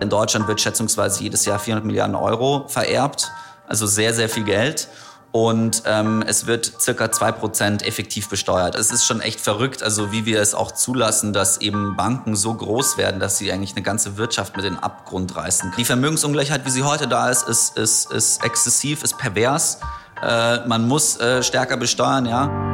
In Deutschland wird schätzungsweise jedes Jahr 400 Milliarden Euro vererbt, also sehr, sehr viel Geld und ähm, es wird circa zwei Prozent effektiv besteuert. Es ist schon echt verrückt, also wie wir es auch zulassen, dass eben Banken so groß werden, dass sie eigentlich eine ganze Wirtschaft mit in den Abgrund reißen. Die Vermögensungleichheit, wie sie heute da ist, ist, ist, ist exzessiv, ist pervers. Äh, man muss äh, stärker besteuern, ja.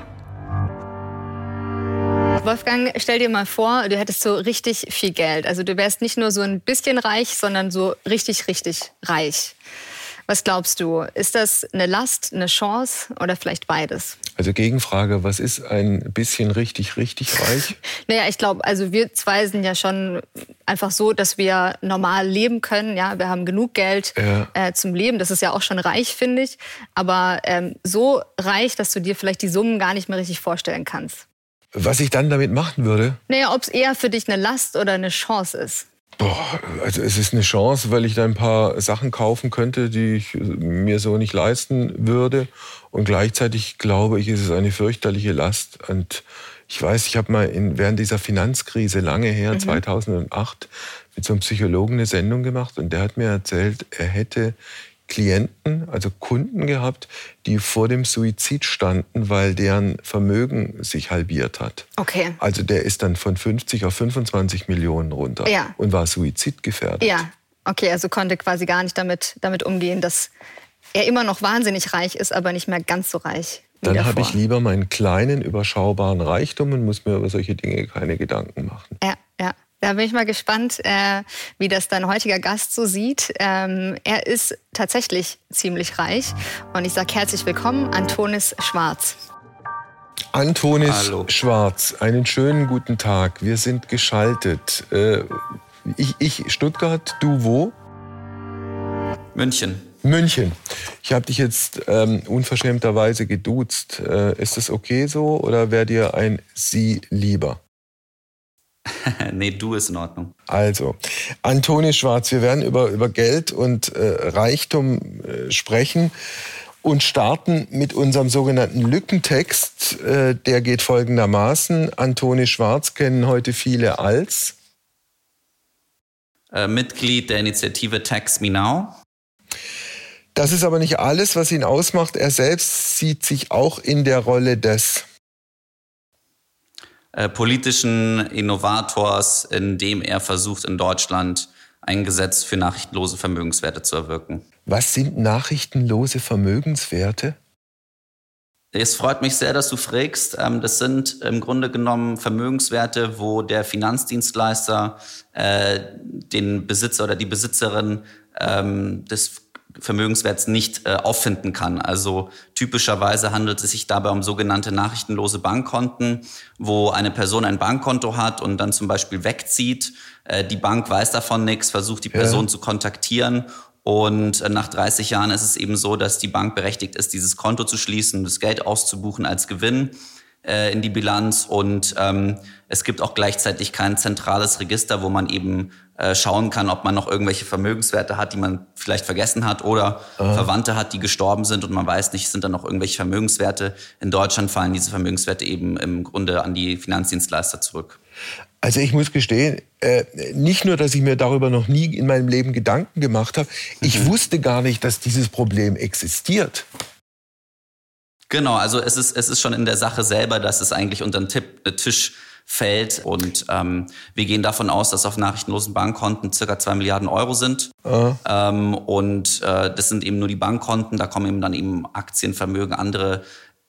Wolfgang, stell dir mal vor, du hättest so richtig viel Geld. Also du wärst nicht nur so ein bisschen reich, sondern so richtig, richtig reich. Was glaubst du? Ist das eine Last, eine Chance oder vielleicht beides? Also Gegenfrage, was ist ein bisschen richtig, richtig reich? naja, ich glaube, also wir zwei sind ja schon einfach so, dass wir normal leben können. Ja, wir haben genug Geld ja. äh, zum Leben. Das ist ja auch schon reich, finde ich. Aber ähm, so reich, dass du dir vielleicht die Summen gar nicht mehr richtig vorstellen kannst. Was ich dann damit machen würde? Naja, ob es eher für dich eine Last oder eine Chance ist. Boah, also es ist eine Chance, weil ich da ein paar Sachen kaufen könnte, die ich mir so nicht leisten würde. Und gleichzeitig glaube ich, ist es eine fürchterliche Last. Und ich weiß, ich habe mal in, während dieser Finanzkrise lange her, mhm. 2008, mit so einem Psychologen eine Sendung gemacht und der hat mir erzählt, er hätte Klienten, also Kunden gehabt, die vor dem Suizid standen, weil deren Vermögen sich halbiert hat. Okay. Also der ist dann von 50 auf 25 Millionen runter ja. und war suizidgefährdet. Ja, okay, also konnte quasi gar nicht damit, damit umgehen, dass er immer noch wahnsinnig reich ist, aber nicht mehr ganz so reich. Dann habe ich lieber meinen kleinen, überschaubaren Reichtum und muss mir über solche Dinge keine Gedanken machen. Ja, ja. Da bin ich mal gespannt, äh, wie das dein heutiger Gast so sieht. Ähm, er ist tatsächlich ziemlich reich und ich sage herzlich willkommen, Antonis Schwarz. Antonis Hallo. Schwarz, einen schönen guten Tag. Wir sind geschaltet. Äh, ich, ich Stuttgart, du wo? München. München. Ich habe dich jetzt ähm, unverschämterweise geduzt. Äh, ist das okay so oder wäre dir ein Sie lieber? nee, du ist in Ordnung. Also, Antoni Schwarz, wir werden über, über Geld und äh, Reichtum äh, sprechen und starten mit unserem sogenannten Lückentext. Äh, der geht folgendermaßen. Antoni Schwarz kennen heute viele als äh, Mitglied der Initiative Tax Me Now. Das ist aber nicht alles, was ihn ausmacht. Er selbst sieht sich auch in der Rolle des äh, politischen Innovators, in dem er versucht, in Deutschland ein Gesetz für nachrichtenlose Vermögenswerte zu erwirken. Was sind nachrichtenlose Vermögenswerte? Es freut mich sehr, dass du fragst. Ähm, das sind im Grunde genommen Vermögenswerte, wo der Finanzdienstleister äh, den Besitzer oder die Besitzerin ähm, des Vermögenswerts nicht äh, auffinden kann. Also typischerweise handelt es sich dabei um sogenannte nachrichtenlose Bankkonten, wo eine Person ein Bankkonto hat und dann zum Beispiel wegzieht. Äh, die Bank weiß davon nichts, versucht die Person ja. zu kontaktieren und äh, nach 30 Jahren ist es eben so, dass die Bank berechtigt ist, dieses Konto zu schließen, das Geld auszubuchen als Gewinn äh, in die Bilanz und ähm, es gibt auch gleichzeitig kein zentrales Register, wo man eben äh, schauen kann, ob man noch irgendwelche Vermögenswerte hat, die man vielleicht vergessen hat oder Aha. Verwandte hat, die gestorben sind und man weiß nicht, sind da noch irgendwelche Vermögenswerte. In Deutschland fallen diese Vermögenswerte eben im Grunde an die Finanzdienstleister zurück. Also ich muss gestehen, äh, nicht nur, dass ich mir darüber noch nie in meinem Leben Gedanken gemacht habe, ich mhm. wusste gar nicht, dass dieses Problem existiert. Genau, also es ist, es ist schon in der Sache selber, dass es eigentlich unter den äh, Tisch fällt. Und ähm, wir gehen davon aus, dass auf nachrichtenlosen Bankkonten circa zwei Milliarden Euro sind. Uh. Ähm, und äh, das sind eben nur die Bankkonten, da kommen eben dann eben Aktienvermögen, andere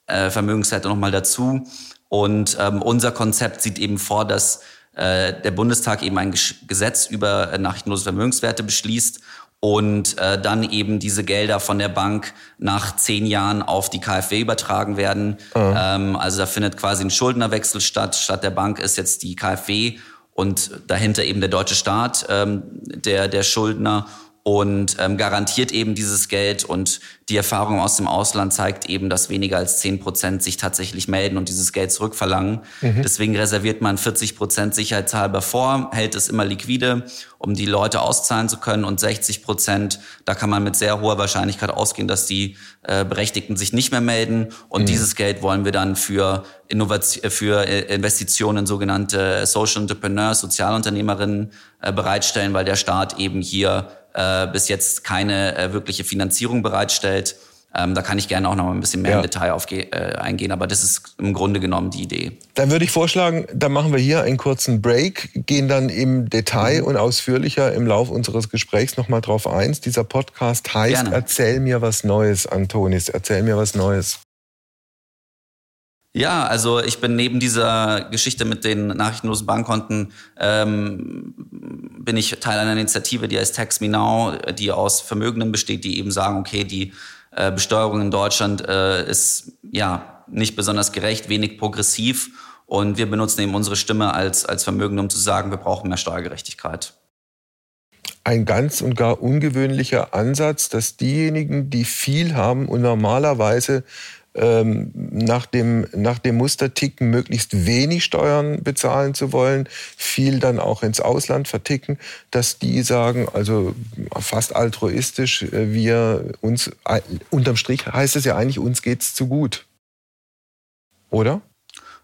äh, Vermögenswerte nochmal dazu. Und ähm, unser Konzept sieht eben vor, dass äh, der Bundestag eben ein Gesetz über äh, nachrichtenlose Vermögenswerte beschließt und äh, dann eben diese Gelder von der Bank nach zehn Jahren auf die KfW übertragen werden. Mhm. Ähm, also da findet quasi ein Schuldnerwechsel statt. Statt der Bank ist jetzt die KfW und dahinter eben der deutsche Staat, ähm, der, der Schuldner. Und ähm, garantiert eben dieses Geld. Und die Erfahrung aus dem Ausland zeigt eben, dass weniger als 10 Prozent sich tatsächlich melden und dieses Geld zurückverlangen. Mhm. Deswegen reserviert man 40 Prozent sicherheitshalber vor, hält es immer liquide, um die Leute auszahlen zu können. Und 60 Prozent, da kann man mit sehr hoher Wahrscheinlichkeit ausgehen, dass die äh, Berechtigten sich nicht mehr melden. Und mhm. dieses Geld wollen wir dann für, Innovation, für äh, Investitionen in sogenannte Social Entrepreneurs, Sozialunternehmerinnen äh, bereitstellen, weil der Staat eben hier äh, bis jetzt keine äh, wirkliche Finanzierung bereitstellt. Ähm, da kann ich gerne auch noch mal ein bisschen mehr ja. im Detail auf, äh, eingehen, aber das ist im Grunde genommen die Idee. Dann würde ich vorschlagen, dann machen wir hier einen kurzen Break, gehen dann im Detail mhm. und ausführlicher im Lauf unseres Gesprächs nochmal drauf ein. Dieser Podcast heißt gerne. Erzähl mir was Neues, Antonis. Erzähl mir was Neues. Ja, also ich bin neben dieser Geschichte mit den nachrichtenlosen Bankkonten, ähm, bin ich Teil einer Initiative, die heißt Tax Me Now, die aus Vermögenden besteht, die eben sagen, okay, die äh, Besteuerung in Deutschland äh, ist ja nicht besonders gerecht, wenig progressiv. Und wir benutzen eben unsere Stimme als, als Vermögende, um zu sagen, wir brauchen mehr Steuergerechtigkeit. Ein ganz und gar ungewöhnlicher Ansatz, dass diejenigen, die viel haben und normalerweise ähm, nach, dem, nach dem Muster möglichst wenig Steuern bezahlen zu wollen, viel dann auch ins Ausland verticken, dass die sagen, also fast altruistisch, äh, wir uns, äh, unterm Strich heißt es ja eigentlich, uns geht's zu gut. Oder?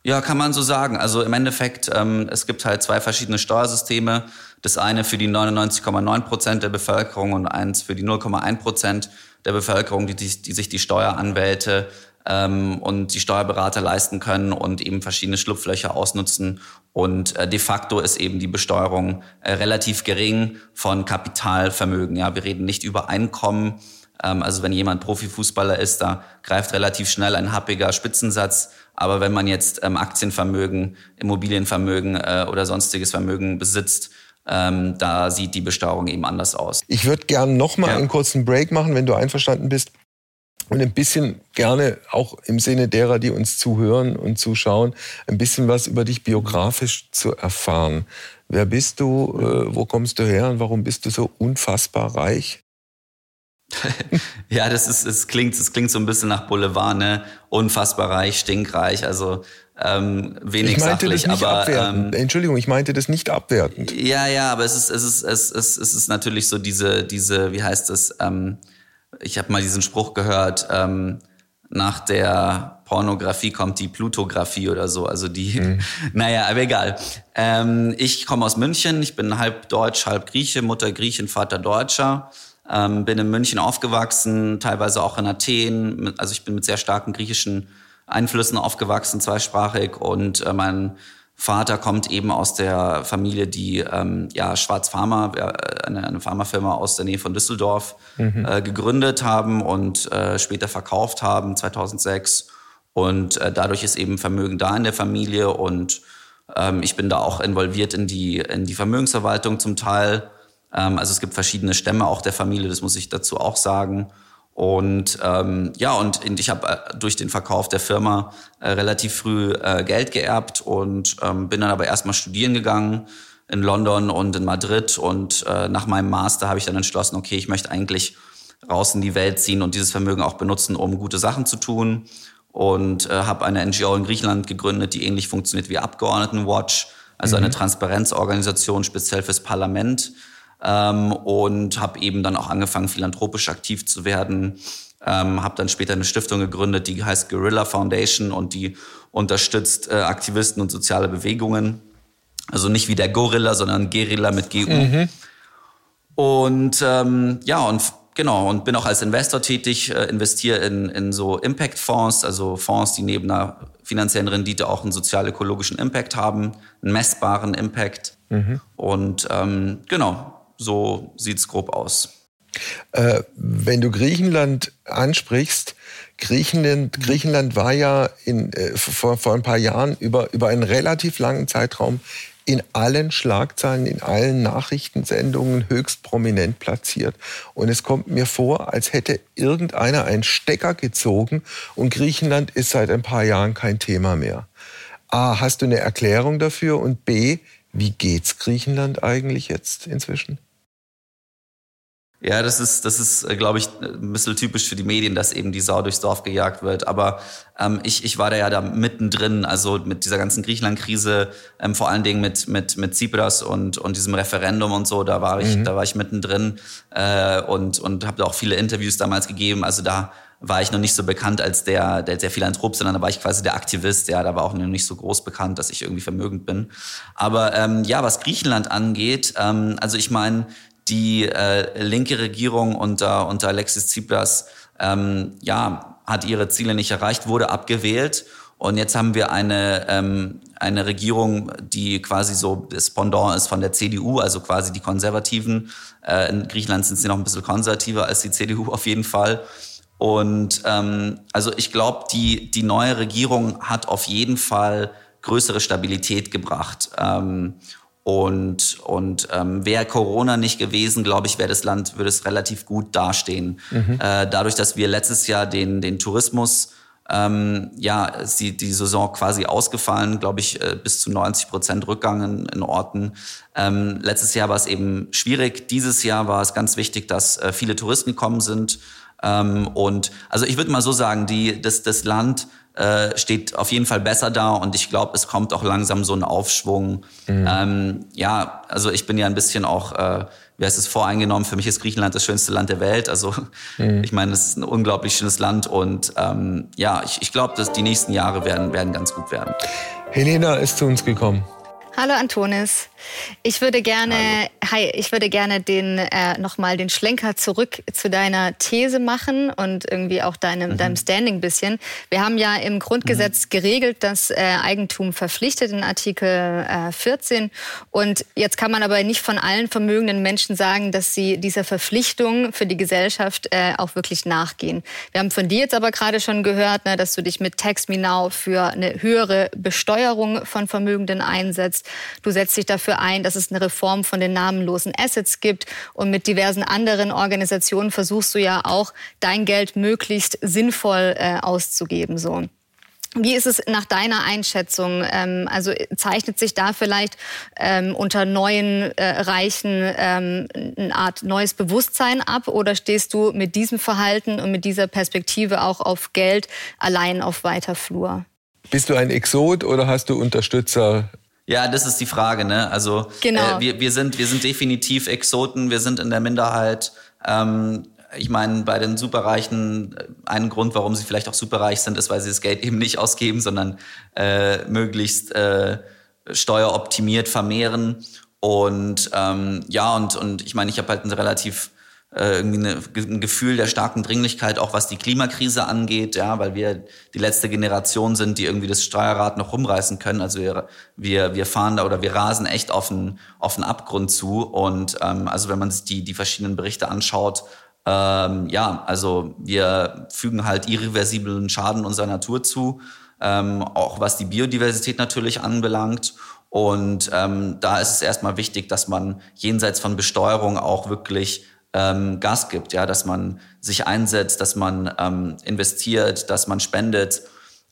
Ja, kann man so sagen. Also im Endeffekt, ähm, es gibt halt zwei verschiedene Steuersysteme. Das eine für die 99,9 Prozent der Bevölkerung und eins für die 0,1 Prozent der Bevölkerung, die, die, die sich die Steueranwälte ähm, und die Steuerberater leisten können und eben verschiedene Schlupflöcher ausnutzen. Und äh, de facto ist eben die Besteuerung äh, relativ gering von Kapitalvermögen. Ja, wir reden nicht über Einkommen. Ähm, also wenn jemand Profifußballer ist, da greift relativ schnell ein happiger Spitzensatz. Aber wenn man jetzt ähm, Aktienvermögen, Immobilienvermögen äh, oder sonstiges Vermögen besitzt, ähm, da sieht die Besteuerung eben anders aus. Ich würde gerne noch mal ja. einen kurzen Break machen, wenn du einverstanden bist und ein bisschen gerne auch im Sinne derer, die uns zuhören und zuschauen, ein bisschen was über dich biografisch zu erfahren. Wer bist du? Äh, wo kommst du her? Und warum bist du so unfassbar reich? ja, das ist, es klingt, es klingt so ein bisschen nach Boulevard, ne? Unfassbar reich, stinkreich, also ähm, wenig ich meinte sachlich, das nicht aber abwertend. Ähm, Entschuldigung, ich meinte das nicht abwertend. Ja, ja, aber es ist, es ist, es ist, es ist natürlich so diese, diese, wie heißt das? Ähm, ich habe mal diesen Spruch gehört, ähm, nach der Pornografie kommt die Plutografie oder so. Also die, mhm. naja, aber egal. Ähm, ich komme aus München, ich bin halb Deutsch, halb Grieche, Mutter Griechin, Vater Deutscher. Ähm, bin in München aufgewachsen, teilweise auch in Athen. Also ich bin mit sehr starken griechischen Einflüssen aufgewachsen, zweisprachig. Und äh, mein Vater kommt eben aus der Familie, die ähm, ja Schwarz Pharma, äh, eine, eine Pharmafirma aus der Nähe von Düsseldorf, mhm. äh, gegründet haben und äh, später verkauft haben, 2006. Und äh, dadurch ist eben Vermögen da in der Familie und ähm, ich bin da auch involviert in die, in die Vermögensverwaltung zum Teil. Ähm, also es gibt verschiedene Stämme auch der Familie, das muss ich dazu auch sagen. Und ähm, ja, und ich habe äh, durch den Verkauf der Firma äh, relativ früh äh, Geld geerbt und ähm, bin dann aber erstmal studieren gegangen in London und in Madrid. Und äh, nach meinem Master habe ich dann entschlossen, okay, ich möchte eigentlich raus in die Welt ziehen und dieses Vermögen auch benutzen, um gute Sachen zu tun. Und äh, habe eine NGO in Griechenland gegründet, die ähnlich funktioniert wie Abgeordnetenwatch, also mhm. eine Transparenzorganisation speziell fürs Parlament ähm, und habe eben dann auch angefangen, philanthropisch aktiv zu werden. Ähm, habe dann später eine Stiftung gegründet, die heißt Guerrilla Foundation und die unterstützt äh, Aktivisten und soziale Bewegungen. Also nicht wie der Gorilla, sondern Guerilla mit GU. Mhm. Und ähm, ja, und genau, und bin auch als Investor tätig, äh, investiere in, in so Impact-Fonds, also Fonds, die neben einer finanziellen Rendite auch einen sozial-ökologischen Impact haben, einen messbaren Impact. Mhm. Und ähm, genau, so sieht's grob aus. Äh, wenn du Griechenland ansprichst, Griechenland, Griechenland war ja in, äh, vor, vor ein paar Jahren über, über einen relativ langen Zeitraum in allen Schlagzeilen, in allen Nachrichtensendungen höchst prominent platziert. Und es kommt mir vor, als hätte irgendeiner einen Stecker gezogen und Griechenland ist seit ein paar Jahren kein Thema mehr. A, hast du eine Erklärung dafür? Und B, wie geht's Griechenland eigentlich jetzt inzwischen? Ja, das ist, das ist, äh, glaube ich, ein bisschen typisch für die Medien, dass eben die Sau durchs Dorf gejagt wird. Aber ähm, ich, ich war da ja da mittendrin, also mit dieser ganzen Griechenland-Krise, ähm, vor allen Dingen mit, mit, mit Tsipras und, und diesem Referendum und so, da war ich, mhm. da war ich mittendrin äh, und, und habe da auch viele Interviews damals gegeben. Also da war ich noch nicht so bekannt als der, der, der Philanthrop, sondern da war ich quasi der Aktivist. Ja, da war auch noch nicht so groß bekannt, dass ich irgendwie vermögend bin. Aber ähm, ja, was Griechenland angeht, ähm, also ich meine, die äh, linke Regierung unter, unter Alexis Tsipras ähm, ja, hat ihre Ziele nicht erreicht, wurde abgewählt. Und jetzt haben wir eine, ähm, eine Regierung, die quasi so das Pendant ist von der CDU, also quasi die Konservativen. Äh, in Griechenland sind sie noch ein bisschen konservativer als die CDU auf jeden Fall. Und ähm, also ich glaube, die, die neue Regierung hat auf jeden Fall größere Stabilität gebracht. Ähm, und, und ähm, wäre Corona nicht gewesen, glaube ich, wäre das Land, würde es relativ gut dastehen. Mhm. Äh, dadurch, dass wir letztes Jahr den, den Tourismus, ähm, ja, ist die, die Saison quasi ausgefallen, glaube ich, äh, bis zu 90 Prozent Rückgang in, in Orten. Ähm, letztes Jahr war es eben schwierig. Dieses Jahr war es ganz wichtig, dass äh, viele Touristen gekommen sind. Ähm, und also ich würde mal so sagen, die, das, das Land äh, steht auf jeden Fall besser da und ich glaube, es kommt auch langsam so ein Aufschwung. Mhm. Ähm, ja, also ich bin ja ein bisschen auch, äh, wie heißt es, voreingenommen. Für mich ist Griechenland das schönste Land der Welt. Also mhm. ich meine, es ist ein unglaublich schönes Land und ähm, ja, ich, ich glaube, dass die nächsten Jahre werden, werden ganz gut werden. Helena ist zu uns gekommen. Hallo Antonis. Ich würde gerne, Hallo. hi, ich würde gerne den äh, nochmal den Schlenker zurück zu deiner These machen und irgendwie auch deinem, mhm. deinem Standing bisschen. Wir haben ja im Grundgesetz mhm. geregelt, dass äh, Eigentum verpflichtet in Artikel äh, 14. Und jetzt kann man aber nicht von allen vermögenden Menschen sagen, dass sie dieser Verpflichtung für die Gesellschaft äh, auch wirklich nachgehen. Wir haben von dir jetzt aber gerade schon gehört, ne, dass du dich mit Tax Me Now für eine höhere Besteuerung von Vermögenden einsetzt. Du setzt dich dafür ein, dass es eine Reform von den namenlosen Assets gibt. Und mit diversen anderen Organisationen versuchst du ja auch, dein Geld möglichst sinnvoll äh, auszugeben. So. Wie ist es nach deiner Einschätzung? Ähm, also zeichnet sich da vielleicht ähm, unter neuen äh, Reichen ähm, eine Art neues Bewusstsein ab oder stehst du mit diesem Verhalten und mit dieser Perspektive auch auf Geld allein auf weiter Flur? Bist du ein Exot oder hast du Unterstützer ja, das ist die Frage, ne? Also genau. äh, wir, wir, sind, wir sind definitiv Exoten, wir sind in der Minderheit. Ähm, ich meine, bei den Superreichen, äh, ein Grund, warum sie vielleicht auch superreich sind, ist, weil sie das Geld eben nicht ausgeben, sondern äh, möglichst äh, steueroptimiert vermehren. Und ähm, ja, und, und ich meine, ich habe halt ein relativ äh, irgendwie eine, ein Gefühl der starken Dringlichkeit, auch was die Klimakrise angeht, ja, weil wir die letzte Generation sind, die irgendwie das Steuerrad noch rumreißen können. Also wir, wir, wir fahren da oder wir rasen echt auf einen, auf einen Abgrund zu. Und ähm, also wenn man sich die, die verschiedenen Berichte anschaut, ähm, ja, also wir fügen halt irreversiblen Schaden unserer Natur zu, ähm, auch was die Biodiversität natürlich anbelangt. Und ähm, da ist es erstmal wichtig, dass man jenseits von Besteuerung auch wirklich ähm, Gas gibt, ja, dass man sich einsetzt, dass man ähm, investiert, dass man spendet,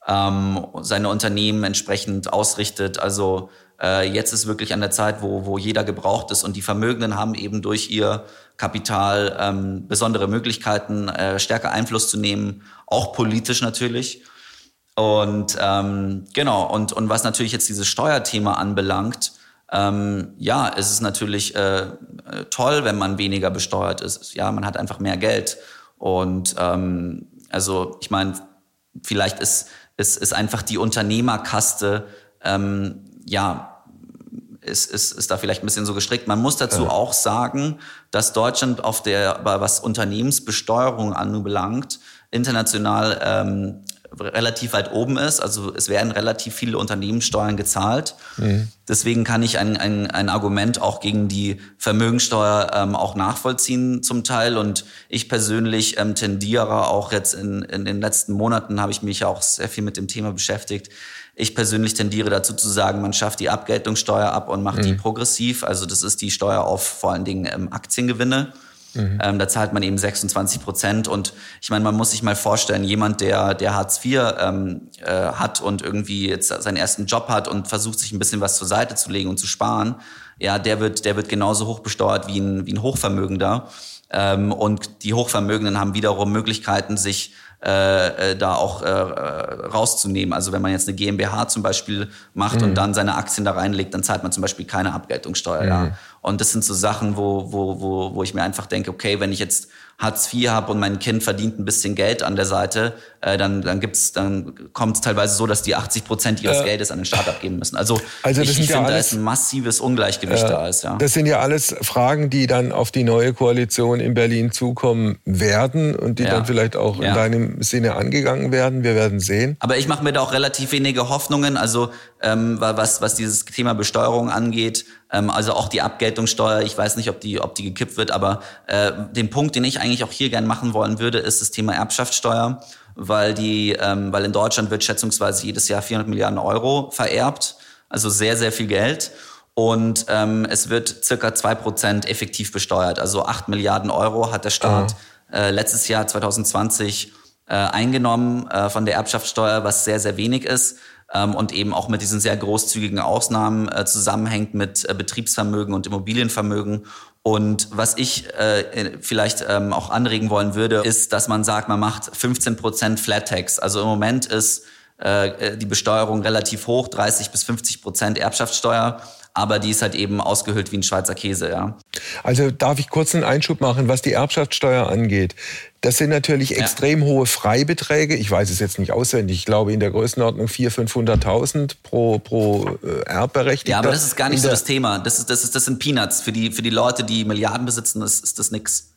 ähm, seine Unternehmen entsprechend ausrichtet. Also äh, jetzt ist wirklich an der Zeit, wo, wo jeder gebraucht ist und die Vermögenden haben eben durch ihr Kapital ähm, besondere Möglichkeiten, äh, stärker Einfluss zu nehmen, auch politisch natürlich. Und ähm, genau, und, und was natürlich jetzt dieses Steuerthema anbelangt, ähm, ja, es ist natürlich äh, äh, toll, wenn man weniger besteuert ist. Ja, man hat einfach mehr Geld. Und ähm, also ich meine, vielleicht ist, ist, ist einfach die Unternehmerkaste, ähm, ja, ist, ist, ist da vielleicht ein bisschen so gestrickt. Man muss dazu ja. auch sagen, dass Deutschland auf der, was Unternehmensbesteuerung anbelangt, international ähm, relativ weit oben ist. Also es werden relativ viele Unternehmenssteuern gezahlt. Mhm. Deswegen kann ich ein, ein, ein Argument auch gegen die Vermögensteuer ähm, auch nachvollziehen zum Teil. Und ich persönlich ähm, tendiere auch jetzt in, in den letzten Monaten habe ich mich auch sehr viel mit dem Thema beschäftigt. Ich persönlich tendiere dazu zu sagen, man schafft die Abgeltungssteuer ab und macht mhm. die progressiv. Also das ist die Steuer auf vor allen Dingen ähm, Aktiengewinne. Mhm. Ähm, da zahlt man eben 26 Prozent. Und ich meine, man muss sich mal vorstellen, jemand, der, der Hartz IV ähm, äh, hat und irgendwie jetzt seinen ersten Job hat und versucht, sich ein bisschen was zur Seite zu legen und zu sparen, ja, der wird, der wird genauso hoch besteuert wie ein, wie ein Hochvermögender. Ähm, und die Hochvermögenden haben wiederum Möglichkeiten, sich äh, äh, da auch äh, rauszunehmen. Also wenn man jetzt eine GmbH zum Beispiel macht mhm. und dann seine Aktien da reinlegt, dann zahlt man zum Beispiel keine Abgeltungssteuer. Mhm. Ja. Und das sind so Sachen, wo, wo, wo, wo ich mir einfach denke, okay, wenn ich jetzt Hartz IV habe und mein Kind verdient ein bisschen Geld an der Seite, äh, dann, dann gibt's, dann kommt es teilweise so, dass die 80 Prozent ihres äh, Geldes an den Staat abgeben müssen. Also, also ich, ich ja finde, da ist ein massives Ungleichgewicht äh, da. Ist, ja. Das sind ja alles Fragen, die dann auf die neue Koalition in Berlin zukommen werden und die ja. dann vielleicht auch ja. in deinem Sinne angegangen werden. Wir werden sehen. Aber ich mache mir da auch relativ wenige Hoffnungen. Also ähm, was, was dieses Thema Besteuerung angeht, ähm, also auch die Abgeltungssteuer, ich weiß nicht, ob die, ob die gekippt wird, aber äh, den Punkt, den ich eigentlich auch hier gern machen wollen würde, ist das Thema Erbschaftssteuer, weil die, ähm, weil in Deutschland wird schätzungsweise jedes Jahr 400 Milliarden Euro vererbt, also sehr, sehr viel Geld. Und ähm, es wird circa zwei Prozent effektiv besteuert. Also acht Milliarden Euro hat der Staat äh, letztes Jahr 2020 äh, eingenommen äh, von der Erbschaftssteuer, was sehr, sehr wenig ist ähm, und eben auch mit diesen sehr großzügigen Ausnahmen äh, zusammenhängt mit äh, Betriebsvermögen und Immobilienvermögen. Und was ich äh, vielleicht ähm, auch anregen wollen würde, ist, dass man sagt, man macht 15 Prozent Flat Tax. Also im Moment ist äh, die Besteuerung relativ hoch, 30 bis 50 Prozent Erbschaftssteuer aber die ist halt eben ausgehöhlt wie ein Schweizer Käse, ja. Also darf ich kurz einen Einschub machen, was die Erbschaftssteuer angeht. Das sind natürlich ja. extrem hohe Freibeträge. Ich weiß es jetzt nicht auswendig. Ich glaube in der Größenordnung 400.000, 500.000 pro, pro äh, Erbberechtigter. Ja, aber das ist gar nicht so das Thema. Das, ist, das, ist, das sind Peanuts. Für die, für die Leute, die Milliarden besitzen, ist, ist das nix.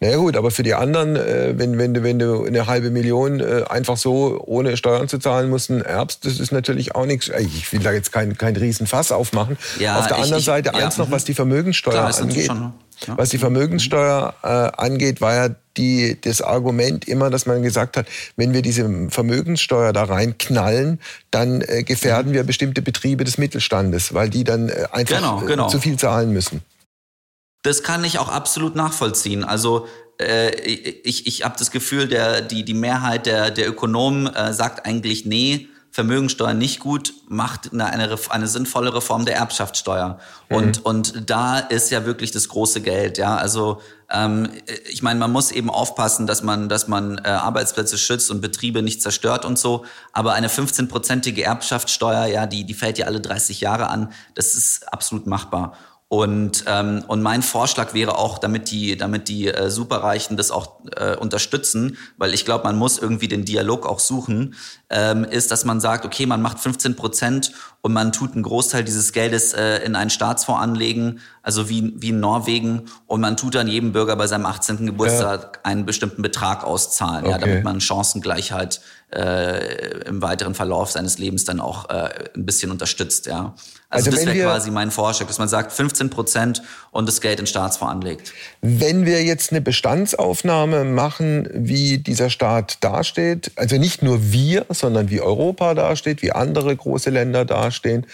Na ja, gut, aber für die anderen, äh, wenn, wenn, du, wenn du eine halbe Million äh, einfach so ohne Steuern zu zahlen musst, erbst, das ist natürlich auch nichts. Ich will da jetzt kein, kein Riesenfass aufmachen. Ja, Auf der ich, anderen ich, Seite ja, eins noch, was die Vermögenssteuer Klar, angeht. Schon, ja. Was die Vermögenssteuer äh, angeht, war ja die, das Argument immer, dass man gesagt hat, wenn wir diese Vermögenssteuer da reinknallen, dann äh, gefährden mhm. wir bestimmte Betriebe des Mittelstandes, weil die dann äh, einfach genau, genau. zu viel zahlen müssen. Das kann ich auch absolut nachvollziehen. Also äh, ich, ich habe das Gefühl, der, die, die Mehrheit der, der Ökonomen äh, sagt eigentlich, nee, Vermögensteuer nicht gut, macht eine, eine, eine sinnvolle Reform der Erbschaftssteuer. Mhm. Und, und da ist ja wirklich das große Geld. Ja, also ähm, ich meine, man muss eben aufpassen, dass man, dass man äh, Arbeitsplätze schützt und Betriebe nicht zerstört und so. Aber eine 15-prozentige Erbschaftssteuer, ja, die, die fällt ja alle 30 Jahre an. Das ist absolut machbar. Und, ähm, und mein Vorschlag wäre auch, damit die, damit die äh, Superreichen das auch äh, unterstützen, weil ich glaube, man muss irgendwie den Dialog auch suchen, ähm, ist, dass man sagt, okay, man macht 15 Prozent und man tut einen Großteil dieses Geldes äh, in einen Staatsfonds anlegen, also wie, wie in Norwegen, und man tut dann jedem Bürger bei seinem 18. Geburtstag ja. einen bestimmten Betrag auszahlen, okay. ja, damit man Chancengleichheit äh, im weiteren Verlauf seines Lebens dann auch äh, ein bisschen unterstützt. Ja. Also, also das wäre quasi mein Vorschlag, dass man sagt 15 Prozent und das Geld in Staatsfonds anlegt. Wenn wir jetzt eine Bestandsaufnahme machen, wie dieser Staat dasteht, also nicht nur wir, sondern wie Europa dasteht, wie andere große Länder dastehen,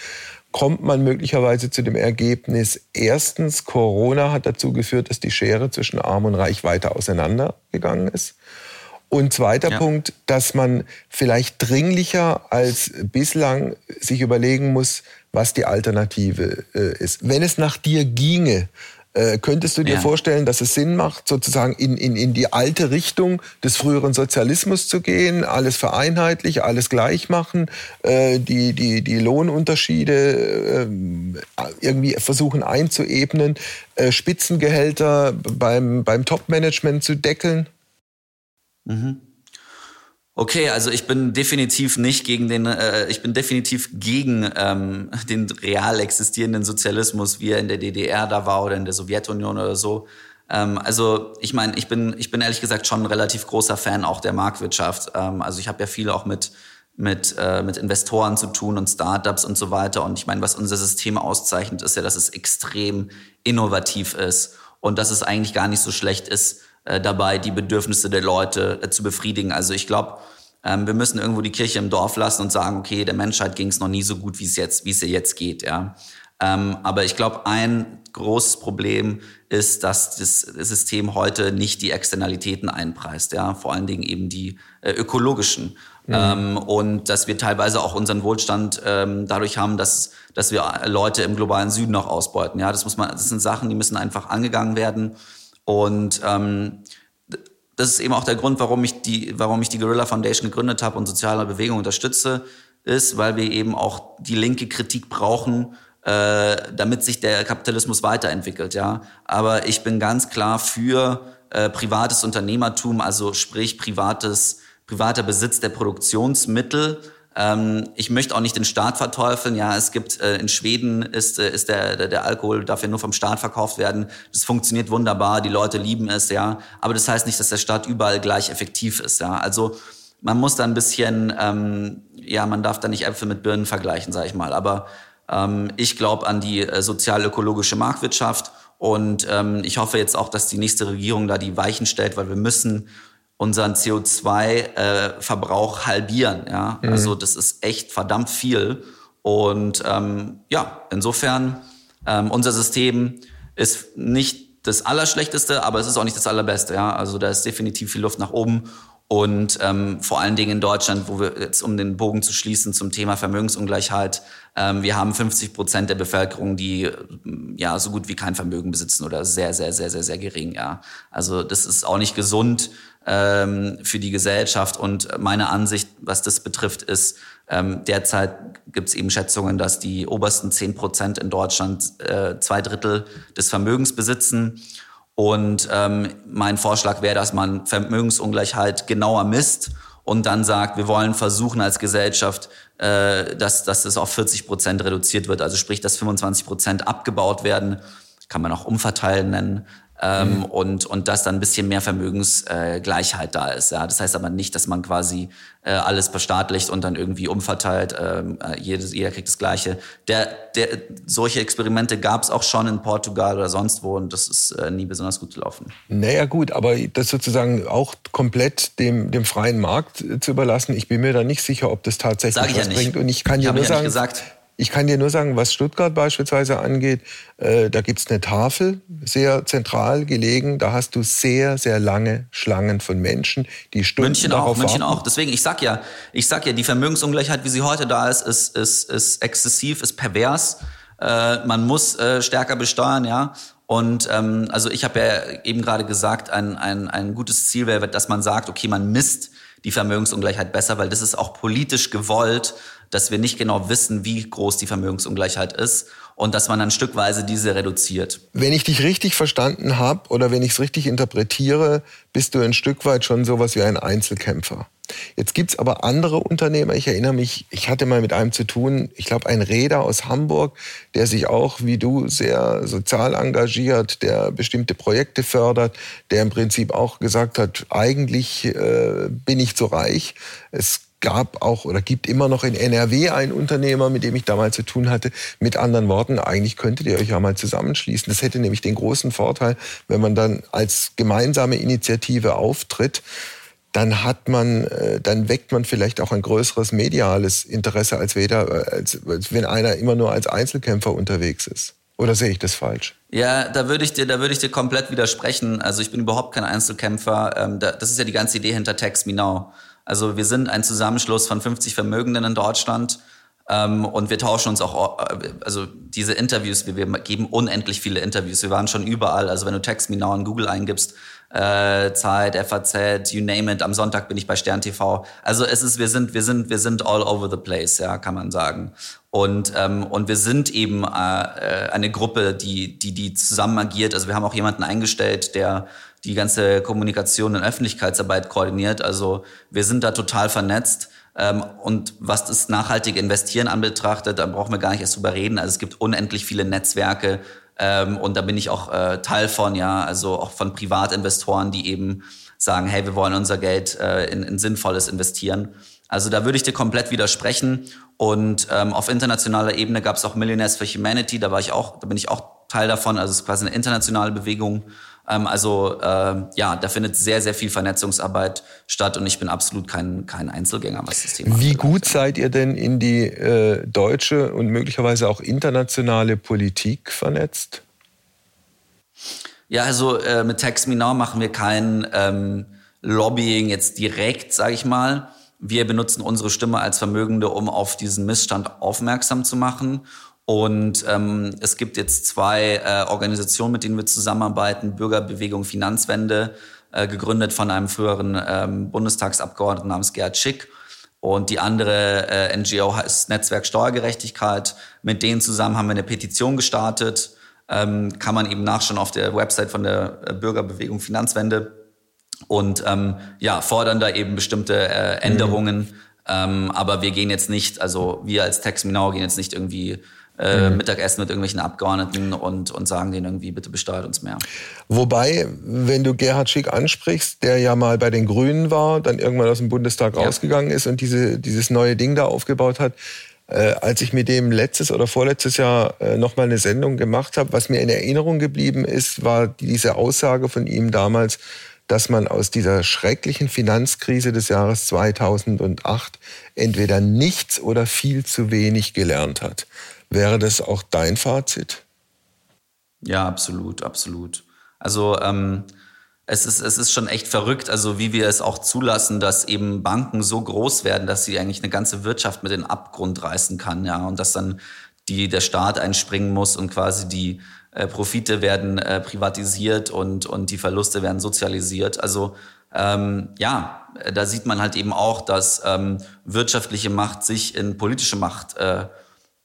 kommt man möglicherweise zu dem Ergebnis, erstens, Corona hat dazu geführt, dass die Schere zwischen Arm und Reich weiter auseinandergegangen ist. Und zweiter ja. Punkt, dass man vielleicht dringlicher als bislang sich überlegen muss, was die Alternative äh, ist. Wenn es nach dir ginge, äh, könntest du dir ja. vorstellen, dass es Sinn macht, sozusagen in, in, in die alte Richtung des früheren Sozialismus zu gehen, alles vereinheitlich, alles gleich machen, äh, die, die, die Lohnunterschiede äh, irgendwie versuchen einzuebnen, äh, Spitzengehälter beim, beim Top-Management zu deckeln? Mhm. Okay, also ich bin definitiv nicht gegen den, äh, ich bin definitiv gegen ähm, den real existierenden Sozialismus, wie er in der DDR da war oder in der Sowjetunion oder so. Ähm, also ich meine, ich bin, ich bin ehrlich gesagt schon ein relativ großer Fan auch der Marktwirtschaft. Ähm, also ich habe ja viel auch mit mit, äh, mit Investoren zu tun und Startups und so weiter. Und ich meine, was unser System auszeichnet, ist ja, dass es extrem innovativ ist und dass es eigentlich gar nicht so schlecht ist, äh, dabei, die Bedürfnisse der Leute äh, zu befriedigen. Also ich glaube, ähm, wir müssen irgendwo die Kirche im Dorf lassen und sagen, okay, der Menschheit ging es noch nie so gut, wie es jetzt, wie es ihr jetzt geht, ja. Ähm, aber ich glaube, ein großes Problem ist, dass das System heute nicht die Externalitäten einpreist, ja, vor allen Dingen eben die äh, ökologischen. Mhm. Ähm, und dass wir teilweise auch unseren Wohlstand ähm, dadurch haben, dass, dass wir Leute im globalen Süden noch ausbeuten. Ja, das muss man, das sind Sachen, die müssen einfach angegangen werden. Und ähm, das ist eben auch der Grund, warum ich die, warum ich die Guerrilla Foundation gegründet habe und soziale Bewegung unterstütze, ist, weil wir eben auch die linke Kritik brauchen, äh, damit sich der Kapitalismus weiterentwickelt. Ja, aber ich bin ganz klar für äh, privates Unternehmertum, also sprich privates privater Besitz der Produktionsmittel ich möchte auch nicht den Staat verteufeln. Ja, es gibt äh, in Schweden ist, äh, ist der, der, der Alkohol darf ja nur vom Staat verkauft werden. Das funktioniert wunderbar, die Leute lieben es, ja. Aber das heißt nicht, dass der Staat überall gleich effektiv ist. Ja, also man muss da ein bisschen, ähm, ja, man darf da nicht Äpfel mit Birnen vergleichen, sage ich mal. Aber ähm, ich glaube an die äh, sozial-ökologische Marktwirtschaft und ähm, ich hoffe jetzt auch, dass die nächste Regierung da die Weichen stellt, weil wir müssen unseren CO2-Verbrauch äh, halbieren. Ja? Mhm. Also das ist echt verdammt viel. Und ähm, ja, insofern, ähm, unser System ist nicht das Allerschlechteste, aber es ist auch nicht das Allerbeste. Ja? Also da ist definitiv viel Luft nach oben. Und ähm, vor allen Dingen in Deutschland, wo wir jetzt, um den Bogen zu schließen zum Thema Vermögensungleichheit, ähm, wir haben 50 Prozent der Bevölkerung, die ja so gut wie kein Vermögen besitzen oder sehr, sehr, sehr, sehr, sehr gering. Ja, also das ist auch nicht gesund ähm, für die Gesellschaft. Und meine Ansicht, was das betrifft, ist, ähm, derzeit gibt es eben Schätzungen, dass die obersten 10 Prozent in Deutschland äh, zwei Drittel des Vermögens besitzen. Und ähm, mein Vorschlag wäre, dass man Vermögensungleichheit genauer misst und dann sagt, wir wollen versuchen als Gesellschaft, äh, dass, dass es auf 40 Prozent reduziert wird. Also sprich, dass 25 Prozent abgebaut werden, kann man auch umverteilen nennen ähm, mhm. und, und dass dann ein bisschen mehr Vermögensgleichheit äh, da ist. Ja? Das heißt aber nicht, dass man quasi äh, alles verstaatlicht und dann irgendwie umverteilt, ähm, äh, jedes, jeder kriegt das Gleiche. Der, der, solche Experimente gab es auch schon in Portugal oder sonst wo und das ist äh, nie besonders gut gelaufen. Naja gut, aber das sozusagen auch komplett dem, dem freien Markt zu überlassen, ich bin mir da nicht sicher, ob das tatsächlich was ja bringt. Und ich kann ich ja nur ja sagen, gesagt, ich kann dir nur sagen, was Stuttgart beispielsweise angeht, äh, da gibt's eine Tafel, sehr zentral gelegen. Da hast du sehr, sehr lange Schlangen von Menschen, die Stunden München auch, München auch. Deswegen, ich sag ja, ich sag ja, die Vermögensungleichheit, wie sie heute da ist, ist, ist, ist exzessiv, ist pervers. Äh, man muss äh, stärker besteuern, ja. Und ähm, also ich habe ja eben gerade gesagt, ein, ein, ein gutes Ziel wäre, dass man sagt, okay, man misst die Vermögensungleichheit besser, weil das ist auch politisch gewollt, dass wir nicht genau wissen, wie groß die Vermögensungleichheit ist und dass man dann stückweise diese reduziert. Wenn ich dich richtig verstanden habe oder wenn ich es richtig interpretiere, bist du ein Stück weit schon sowas wie ein Einzelkämpfer. Jetzt gibt's aber andere Unternehmer. Ich erinnere mich, ich hatte mal mit einem zu tun, ich glaube ein Räder aus Hamburg, der sich auch wie du sehr sozial engagiert, der bestimmte Projekte fördert, der im Prinzip auch gesagt hat, eigentlich äh, bin ich zu reich. Es gab auch oder gibt immer noch in NRW einen Unternehmer, mit dem ich damals zu tun hatte. Mit anderen Worten, eigentlich könntet ihr euch ja mal zusammenschließen. Das hätte nämlich den großen Vorteil, wenn man dann als gemeinsame Initiative auftritt, dann hat man, äh, dann weckt man vielleicht auch ein größeres mediales Interesse, als, weder, äh, als, als wenn einer immer nur als Einzelkämpfer unterwegs ist. Oder sehe ich das falsch? Ja, da würde ich dir, da würde ich dir komplett widersprechen. Also ich bin überhaupt kein Einzelkämpfer. Ähm, das ist ja die ganze Idee hinter Text Me Now. Also wir sind ein Zusammenschluss von 50 Vermögenden in Deutschland. Ähm, und wir tauschen uns auch, äh, also diese Interviews, wir, wir geben unendlich viele Interviews. Wir waren schon überall. Also wenn du Text Me Now in Google eingibst, äh, Zeit, FAZ, you name it. Am Sonntag bin ich bei Stern TV. Also es ist, wir sind, wir sind, wir sind all over the place, ja, kann man sagen. Und ähm, und wir sind eben äh, äh eine Gruppe, die die die zusammen agiert. Also wir haben auch jemanden eingestellt, der die ganze Kommunikation und Öffentlichkeitsarbeit koordiniert. Also wir sind da total vernetzt. Ähm, und was das nachhaltige Investieren anbetrachtet, da brauchen wir gar nicht erst drüber reden. Also es gibt unendlich viele Netzwerke ähm, und da bin ich auch äh, Teil von, ja, also auch von Privatinvestoren, die eben sagen, hey, wir wollen unser Geld äh, in, in Sinnvolles investieren. Also da würde ich dir komplett widersprechen. Und ähm, auf internationaler Ebene gab es auch Millionaires for Humanity, da war ich auch, da bin ich auch Teil davon. Also es ist quasi eine internationale Bewegung. Ähm, also äh, ja, da findet sehr, sehr viel Vernetzungsarbeit statt und ich bin absolut kein, kein Einzelgänger, was das Thema Wie gut seid ihr denn in die äh, deutsche und möglicherweise auch internationale Politik vernetzt? Ja, also äh, mit Text Me Now machen wir kein ähm, Lobbying jetzt direkt, sage ich mal. Wir benutzen unsere Stimme als Vermögende, um auf diesen Missstand aufmerksam zu machen Und ähm, es gibt jetzt zwei äh, Organisationen, mit denen wir zusammenarbeiten. Bürgerbewegung Finanzwende, äh, gegründet von einem früheren ähm, Bundestagsabgeordneten namens Gerhard Schick. Und die andere äh, NGO heißt Netzwerk Steuergerechtigkeit. Mit denen zusammen haben wir eine Petition gestartet. Ähm, kann man eben nachschauen auf der Website von der äh, Bürgerbewegung Finanzwende. Und ähm, ja, fordern da eben bestimmte äh, Änderungen. Mhm. Ähm, aber wir gehen jetzt nicht, also wir als Tex Minau gehen jetzt nicht irgendwie äh, mhm. Mittagessen mit irgendwelchen Abgeordneten und, und sagen denen irgendwie, bitte besteuert uns mehr. Wobei, wenn du Gerhard Schick ansprichst, der ja mal bei den Grünen war, dann irgendwann aus dem Bundestag ja. rausgegangen ist und diese, dieses neue Ding da aufgebaut hat, äh, als ich mit dem letztes oder vorletztes Jahr äh, nochmal eine Sendung gemacht habe, was mir in Erinnerung geblieben ist, war diese Aussage von ihm damals, dass man aus dieser schrecklichen Finanzkrise des Jahres 2008 entweder nichts oder viel zu wenig gelernt hat. Wäre das auch dein Fazit? Ja, absolut, absolut. Also ähm, es, ist, es ist schon echt verrückt, also wie wir es auch zulassen, dass eben Banken so groß werden, dass sie eigentlich eine ganze Wirtschaft mit in den Abgrund reißen kann, ja, und dass dann die, der Staat einspringen muss und quasi die äh, Profite werden äh, privatisiert und, und die Verluste werden sozialisiert. Also ähm, ja, da sieht man halt eben auch, dass ähm, wirtschaftliche Macht sich in politische Macht äh,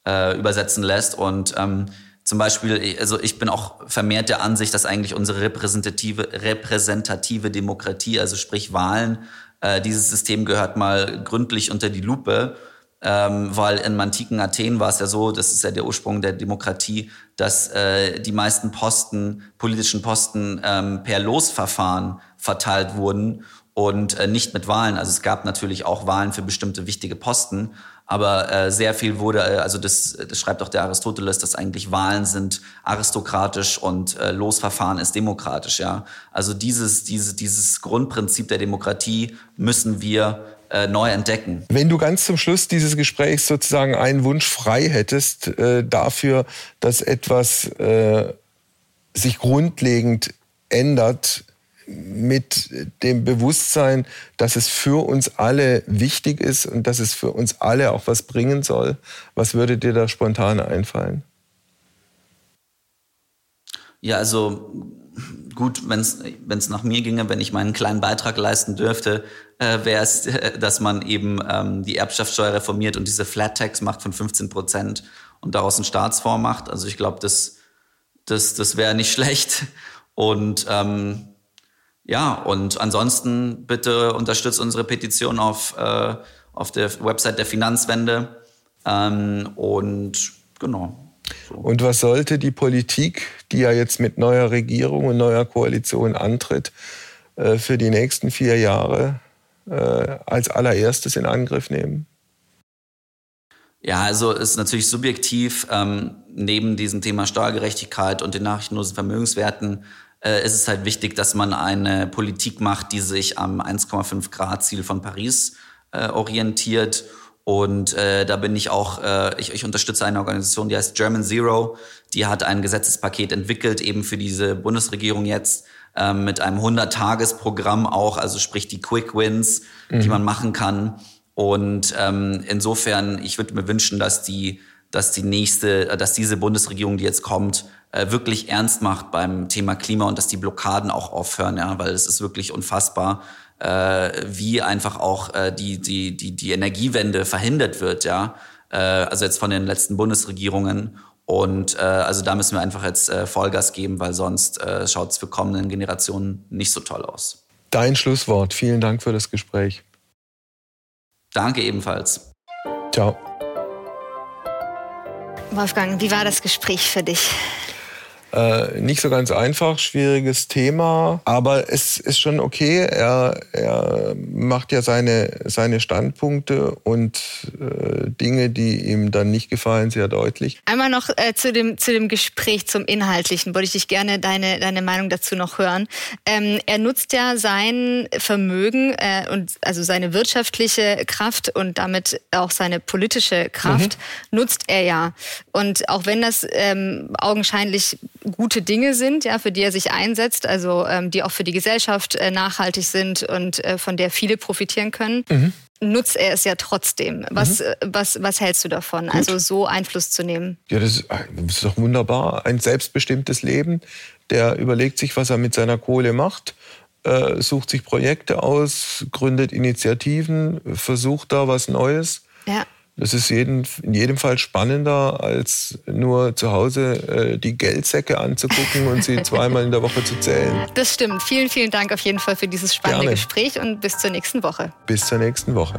äh, übersetzen lässt. Und ähm, zum Beispiel, also ich bin auch vermehrt der Ansicht, dass eigentlich unsere repräsentative, repräsentative Demokratie, also sprich Wahlen, äh, dieses System gehört mal gründlich unter die Lupe. Ähm, weil im antiken Athen war es ja so, das ist ja der Ursprung der Demokratie, dass äh, die meisten Posten, politischen Posten ähm, per Losverfahren verteilt wurden und äh, nicht mit Wahlen. Also es gab natürlich auch Wahlen für bestimmte wichtige Posten, aber äh, sehr viel wurde, äh, also das, das schreibt auch der Aristoteles, dass eigentlich Wahlen sind aristokratisch und äh, Losverfahren ist demokratisch. Ja, also dieses diese, dieses Grundprinzip der Demokratie müssen wir äh, neu entdecken. Wenn du ganz zum Schluss dieses Gesprächs sozusagen einen Wunsch frei hättest äh, dafür, dass etwas äh, sich grundlegend ändert mit dem Bewusstsein, dass es für uns alle wichtig ist und dass es für uns alle auch was bringen soll. Was würde dir da spontan einfallen? Ja, also gut, wenn es nach mir ginge, wenn ich meinen kleinen Beitrag leisten dürfte, äh, wäre es, äh, dass man eben ähm, die Erbschaftssteuer reformiert und diese Flat Tax macht von 15 Prozent und daraus einen Staatsfonds macht. Also ich glaube, das, das, das wäre nicht schlecht. Und ähm, ja, und ansonsten bitte unterstützt unsere Petition auf, äh, auf der Website der Finanzwende. Ähm, und genau. Und was sollte die Politik, die ja jetzt mit neuer Regierung und neuer Koalition antritt, äh, für die nächsten vier Jahre als allererstes in Angriff nehmen? Ja, also ist natürlich subjektiv, ähm, neben diesem Thema Steuergerechtigkeit und den nachrichtenlosen Vermögenswerten äh, ist es halt wichtig, dass man eine Politik macht, die sich am 1,5 Grad Ziel von Paris äh, orientiert. Und äh, da bin ich auch, äh, ich, ich unterstütze eine Organisation, die heißt German Zero. Die hat ein Gesetzespaket entwickelt, eben für diese Bundesregierung jetzt, äh, mit einem 100-Tages-Programm auch, also sprich die Quick Wins, mhm. die man machen kann. Und ähm, insofern, ich würde mir wünschen, dass die, dass die nächste, dass diese Bundesregierung, die jetzt kommt, äh, wirklich ernst macht beim Thema Klima und dass die Blockaden auch aufhören, ja, weil es ist wirklich unfassbar, äh, wie einfach auch äh, die, die, die, die Energiewende verhindert wird, ja. Äh, also jetzt von den letzten Bundesregierungen. Und äh, also da müssen wir einfach jetzt äh, Vollgas geben, weil sonst äh, schaut es für kommenden Generationen nicht so toll aus. Dein Schlusswort. Vielen Dank für das Gespräch. Danke ebenfalls. Ciao. Wolfgang, wie war das Gespräch für dich? Äh, nicht so ganz einfach, schwieriges Thema, aber es ist schon okay. Er, er macht ja seine, seine Standpunkte und äh, Dinge, die ihm dann nicht gefallen, sehr deutlich. Einmal noch äh, zu, dem, zu dem Gespräch zum Inhaltlichen, wollte ich dich gerne deine, deine Meinung dazu noch hören. Ähm, er nutzt ja sein Vermögen äh, und also seine wirtschaftliche Kraft und damit auch seine politische Kraft mhm. nutzt er ja. Und auch wenn das ähm, augenscheinlich gute Dinge sind, ja, für die er sich einsetzt, also ähm, die auch für die Gesellschaft äh, nachhaltig sind und äh, von der viele profitieren können. Mhm. Nutzt er es ja trotzdem. Was, mhm. Äh, was, was hältst du davon, Gut. also so Einfluss zu nehmen? Ja, das ist, das ist doch wunderbar. Ein selbstbestimmtes Leben. Der überlegt sich, was er mit seiner Kohle macht äh, sucht sich Projekte aus, gründet Initiativen, versucht da was Neues. Ja. Das ist jeden, in jedem Fall spannender, als nur zu Hause äh, die Geldsäcke anzugucken und sie zweimal in der Woche zu zählen. Das stimmt. Vielen, vielen Dank auf jeden Fall für dieses spannende Gerne. Gespräch und bis zur nächsten Woche. Bis zur nächsten Woche.